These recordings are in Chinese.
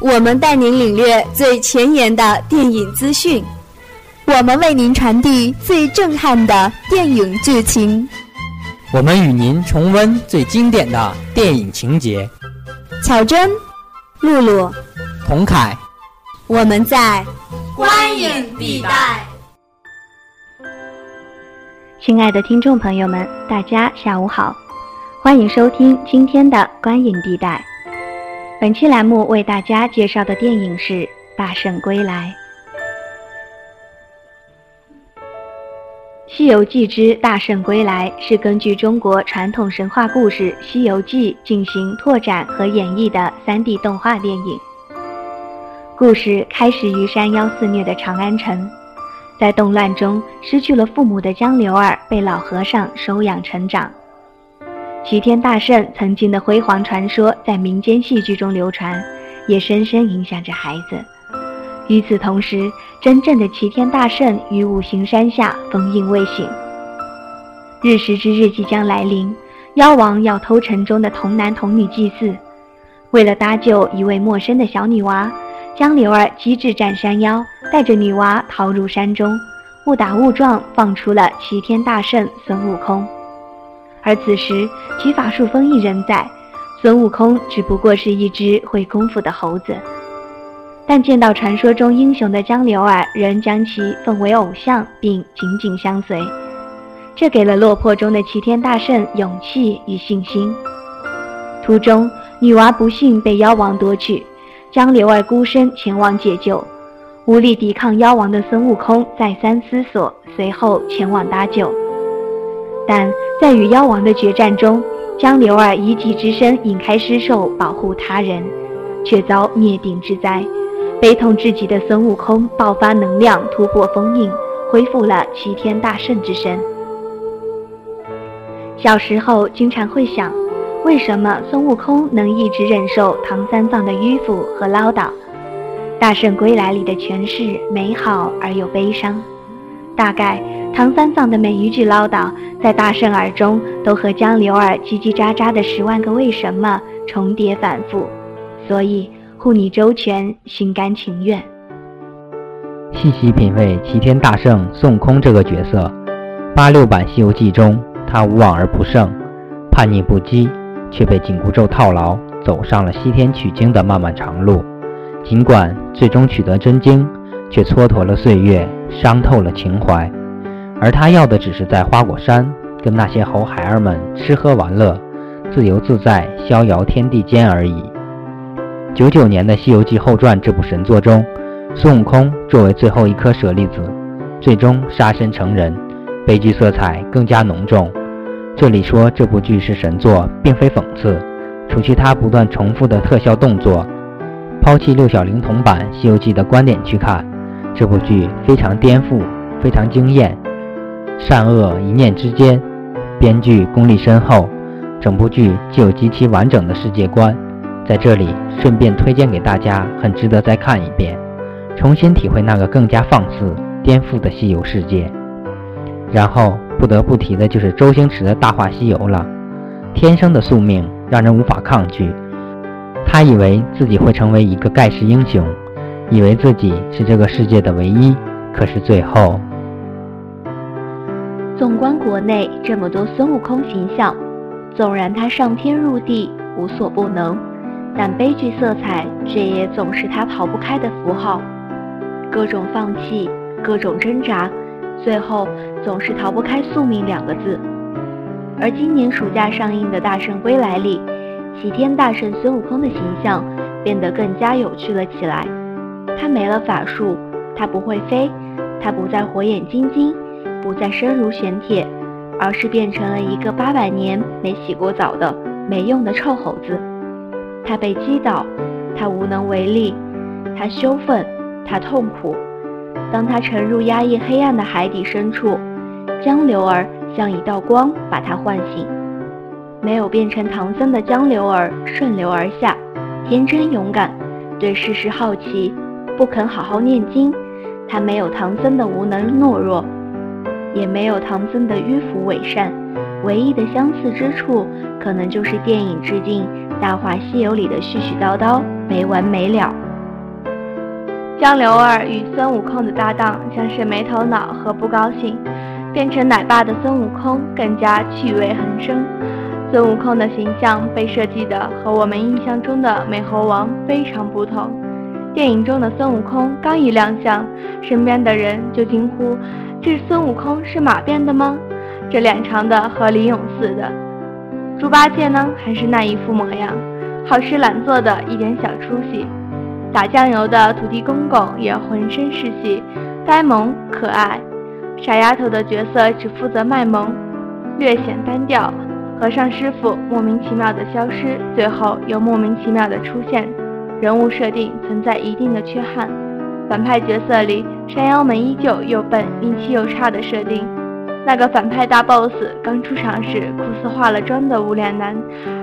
我们带您领略最前沿的电影资讯，我们为您传递最震撼的电影剧情，我们与您重温最经典的电影情节。巧珍、露露、童凯，我们在观影地带。亲爱的听众朋友们，大家下午好，欢迎收听今天的观影地带。本期栏目为大家介绍的电影是《大圣归来》。《西游记之大圣归来》是根据中国传统神话故事《西游记》进行拓展和演绎的 3D 动画电影。故事开始于山妖肆虐的长安城，在动乱中失去了父母的江流儿被老和尚收养成长。齐天大圣曾经的辉煌传说在民间戏剧中流传，也深深影响着孩子。与此同时，真正的齐天大圣于五行山下封印未醒。日食之日即将来临，妖王要偷城中的童男童女祭祀。为了搭救一位陌生的小女娃，江流儿机智战山妖，带着女娃逃入山中，误打误撞放出了齐天大圣孙悟空。而此时，其法术封印仍在，孙悟空只不过是一只会功夫的猴子。但见到传说中英雄的江流儿，仍将其奉为偶像，并紧紧相随，这给了落魄中的齐天大圣勇气与信心。途中，女娃不幸被妖王夺去，江流儿孤身前往解救，无力抵抗妖王的孙悟空再三思索，随后前往搭救。但在与妖王的决战中，江流儿一己之身引开尸兽，保护他人，却遭灭顶之灾。悲痛至极的孙悟空爆发能量，突破封印，恢复了齐天大圣之身。小时候经常会想，为什么孙悟空能一直忍受唐三藏的迂腐和唠叨？《大圣归来》里的诠释美好而又悲伤。大概唐三藏的每一句唠叨，在大圣耳中都和江流儿叽叽喳喳的十万个为什么重叠反复，所以。护你周全，心甘情愿。细细品味齐天大圣孙悟空这个角色，八六版《西游记》中，他无往而不胜，叛逆不羁，却被紧箍咒套牢，走上了西天取经的漫漫长路。尽管最终取得真经，却蹉跎了岁月，伤透了情怀。而他要的只是在花果山跟那些猴孩儿们吃喝玩乐，自由自在，逍遥天地间而已。九九年的《西游记后传》这部神作中，孙悟空作为最后一颗舍利子，最终杀身成人，悲剧色彩更加浓重。这里说这部剧是神作，并非讽刺。除去他不断重复的特效动作，抛弃六小龄童版《西游记》的观点去看，这部剧非常颠覆，非常惊艳。善恶一念之间，编剧功力深厚，整部剧既有极其完整的世界观。在这里顺便推荐给大家，很值得再看一遍，重新体会那个更加放肆、颠覆的西游世界。然后不得不提的就是周星驰的《大话西游》了，天生的宿命让人无法抗拒。他以为自己会成为一个盖世英雄，以为自己是这个世界的唯一，可是最后……纵观国内这么多孙悟空形象，纵然他上天入地无所不能。但悲剧色彩，却也总是他逃不开的符号。各种放弃，各种挣扎，最后总是逃不开“宿命”两个字。而今年暑假上映的《大圣归来》里，齐天大圣孙悟空的形象变得更加有趣了起来。他没了法术，他不会飞，他不再火眼金睛，不再身如玄铁，而是变成了一个八百年没洗过澡的没用的臭猴子。他被击倒，他无能为力，他羞愤，他痛苦。当他沉入压抑黑暗的海底深处，江流儿像一道光把他唤醒。没有变成唐僧的江流儿顺流而下，天真勇敢，对世事好奇，不肯好好念经。他没有唐僧的无能懦弱，也没有唐僧的迂腐伪善，唯一的相似之处，可能就是电影致敬《大话西游》里的絮絮叨叨没完没了。江流儿与孙悟空的搭档，像是没头脑和不高兴，变成奶爸的孙悟空更加趣味横生。孙悟空的形象被设计的和我们印象中的美猴王非常不同。电影中的孙悟空刚一亮相，身边的人就惊呼：“这孙悟空是马变的吗？这脸长得和李勇似的。”猪八戒呢，还是那一副模样，好吃懒做的一点小出息。打酱油的土地公公也浑身是戏，呆萌可爱。傻丫头的角色只负责卖萌，略显单调。和尚师傅莫名其妙的消失，最后又莫名其妙的出现，人物设定存在一定的缺憾。反派角色里，山妖们依旧又笨、运气又差的设定。那个反派大 boss 刚出场时酷似化了妆的无脸男，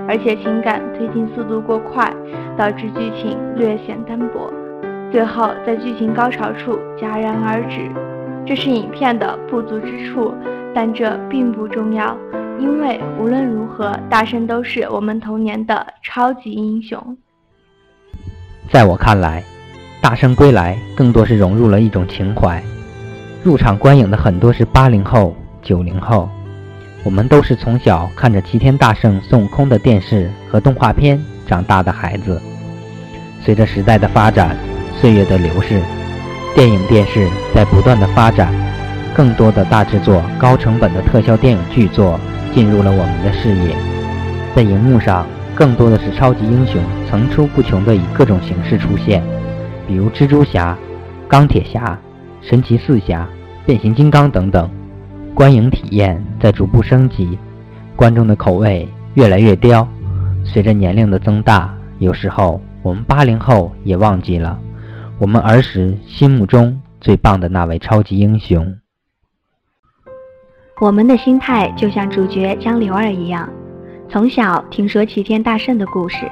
而且情感推进速度过快，导致剧情略显单薄，最后在剧情高潮处戛然而止。这是影片的不足之处，但这并不重要。因为无论如何，大圣都是我们童年的超级英雄。在我看来，《大圣归来》更多是融入了一种情怀。入场观影的很多是八零后、九零后，我们都是从小看着齐天大圣孙悟空的电视和动画片长大的孩子。随着时代的发展，岁月的流逝，电影电视在不断的发展，更多的大制作、高成本的特效电影巨作。进入了我们的视野，在荧幕上，更多的是超级英雄层出不穷的以各种形式出现，比如蜘蛛侠、钢铁侠、神奇四侠、变形金刚等等。观影体验在逐步升级，观众的口味越来越刁。随着年龄的增大，有时候我们八零后也忘记了我们儿时心目中最棒的那位超级英雄。我们的心态就像主角江流儿一样，从小听说齐天大圣的故事，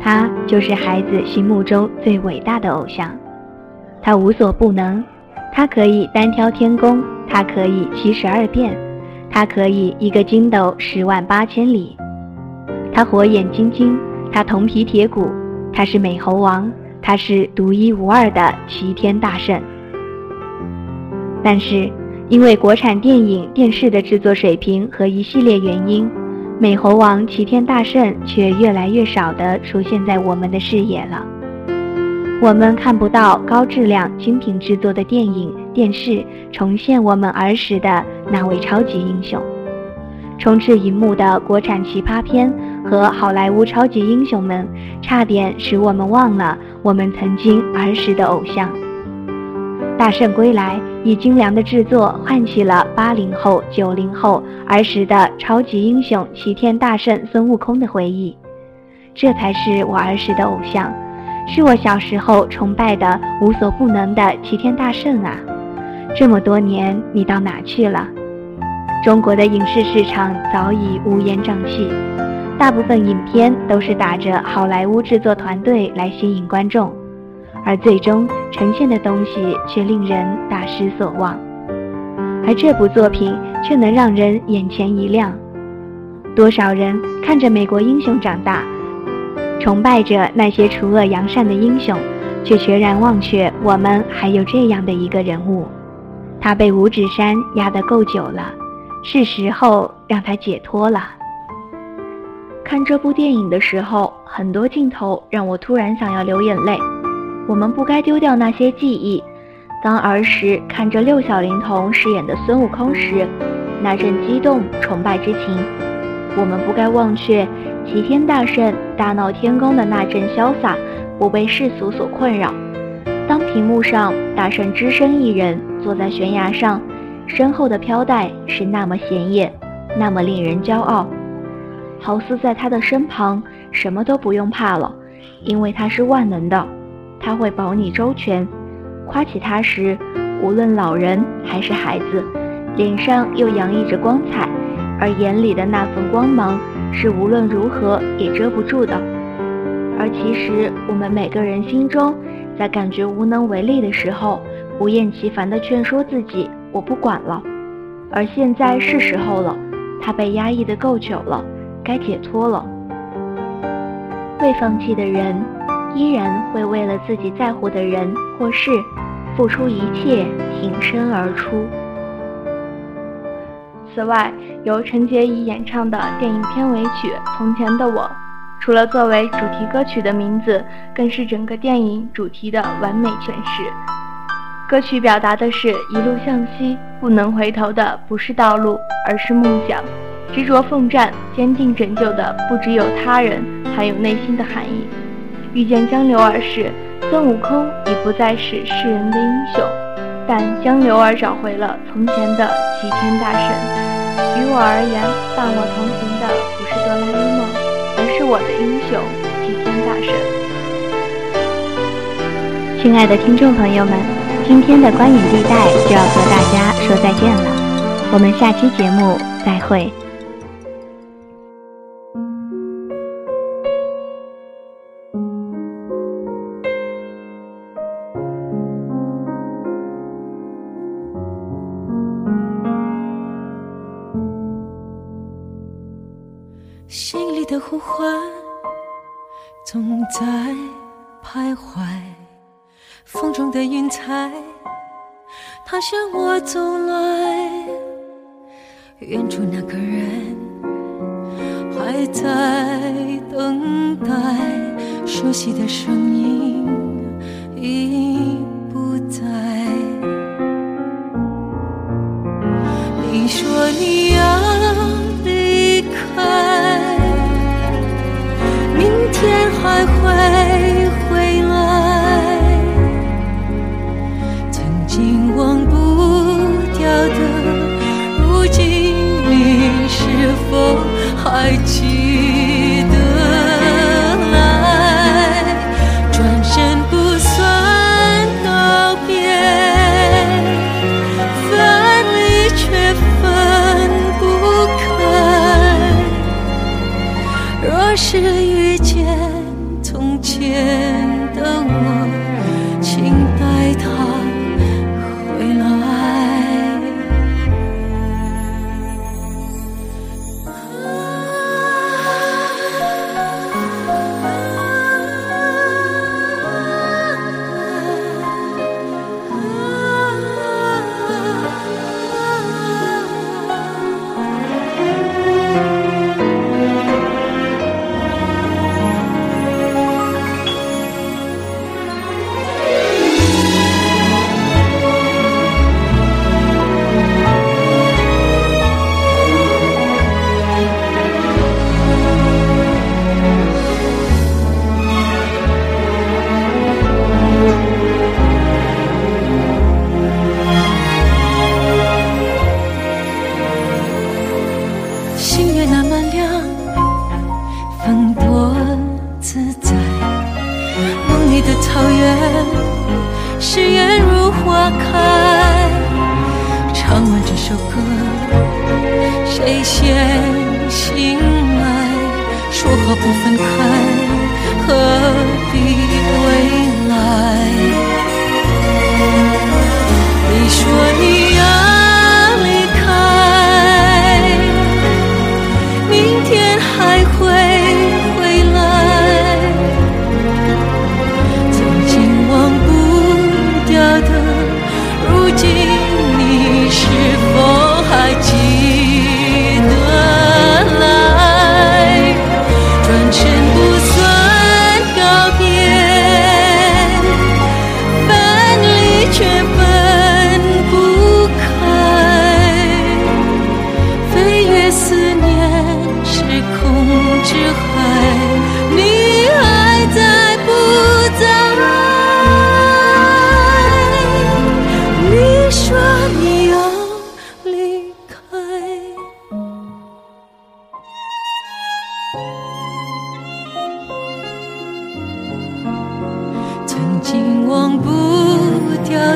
他就是孩子心目中最伟大的偶像。他无所不能，他可以单挑天宫，他可以七十二变，他可以一个筋斗十万八千里。他火眼金睛，他铜皮铁骨，他是美猴王，他是独一无二的齐天大圣。但是。因为国产电影、电视的制作水平和一系列原因，美猴王齐天大圣却越来越少地出现在我们的视野了。我们看不到高质量、精品制作的电影、电视重现我们儿时的那位超级英雄。充斥荧幕的国产奇葩片和好莱坞超级英雄们，差点使我们忘了我们曾经儿时的偶像。大圣归来以精良的制作唤起了八零后、九零后儿时的超级英雄齐天大圣孙悟空的回忆，这才是我儿时的偶像，是我小时候崇拜的无所不能的齐天大圣啊！这么多年，你到哪去了？中国的影视市场早已乌烟瘴气，大部分影片都是打着好莱坞制作团队来吸引观众。而最终呈现的东西却令人大失所望，而这部作品却能让人眼前一亮。多少人看着美国英雄长大，崇拜着那些除恶扬善的英雄，却全然忘却我们还有这样的一个人物。他被五指山压得够久了，是时候让他解脱了。看这部电影的时候，很多镜头让我突然想要流眼泪。我们不该丢掉那些记忆。当儿时看着六小龄童饰演的孙悟空时，那阵激动崇拜之情；我们不该忘却齐天大圣大闹天宫的那阵潇洒，不被世俗所困扰。当屏幕上大圣只身一人坐在悬崖上，身后的飘带是那么显眼，那么令人骄傲，好似在他的身旁什么都不用怕了，因为他是万能的。他会保你周全，夸起他时，无论老人还是孩子，脸上又洋溢着光彩，而眼里的那份光芒是无论如何也遮不住的。而其实，我们每个人心中，在感觉无能为力的时候，不厌其烦地劝说自己：“我不管了。”而现在是时候了，他被压抑的够久了，该解脱了。未放弃的人，依然会为了自己在乎的人或事，付出一切，挺身而出。此外，由陈洁仪演唱的电影片尾曲《从前的我》，除了作为主题歌曲的名字，更是整个电影主题的完美诠释。歌曲表达的是一路向西，不能回头的不是道路，而是梦想。执着奋战、坚定拯救的不只有他人，还有内心的含义。遇见江流儿时，孙悟空已不再是世人的英雄，但江流儿找回了从前的齐天大圣。于我而言，伴我同行的不是哆啦 A 梦，而是我的英雄齐天大圣。亲爱的听众朋友们，今天的观影地带就要和大家说再见了，我们下期节目再会。心里的呼唤总在徘徊，风中的云彩，它向我走来。远处那个人还在等待，熟悉的声音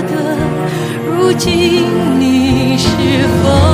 的，如今你是否？